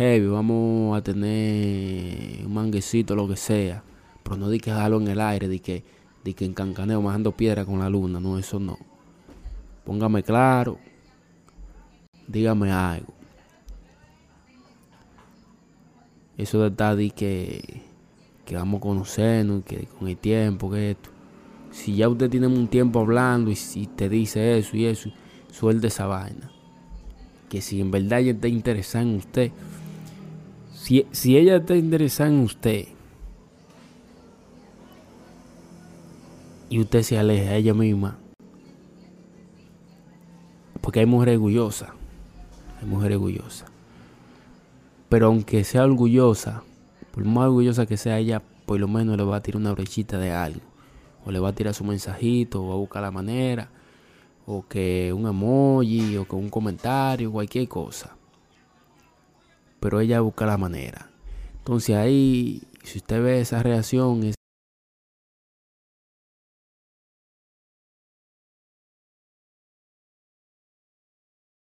heavy, vamos a tener un manguecito, lo que sea. Pero no di que dejarlo en el aire, di que, di que en cancaneo, majando piedra con la luna. No, eso no. Póngame claro. Dígame algo. Eso de estar di que, que vamos a conocernos, que con el tiempo, que esto. Si ya usted tiene un tiempo hablando y si te dice eso y eso, suelte esa vaina. Que si en verdad ella está interesada en usted, si, si ella está interesada en usted y usted se aleja a ella misma, porque hay mujeres orgullosas, hay mujeres orgullosas. Pero aunque sea orgullosa, por más orgullosa que sea ella, por lo menos le va a tirar una brechita de algo. O le va a tirar su mensajito, o va a buscar la manera. O que un emoji, o que un comentario, cualquier cosa. Pero ella busca la manera. Entonces ahí, si usted ve esa reacción,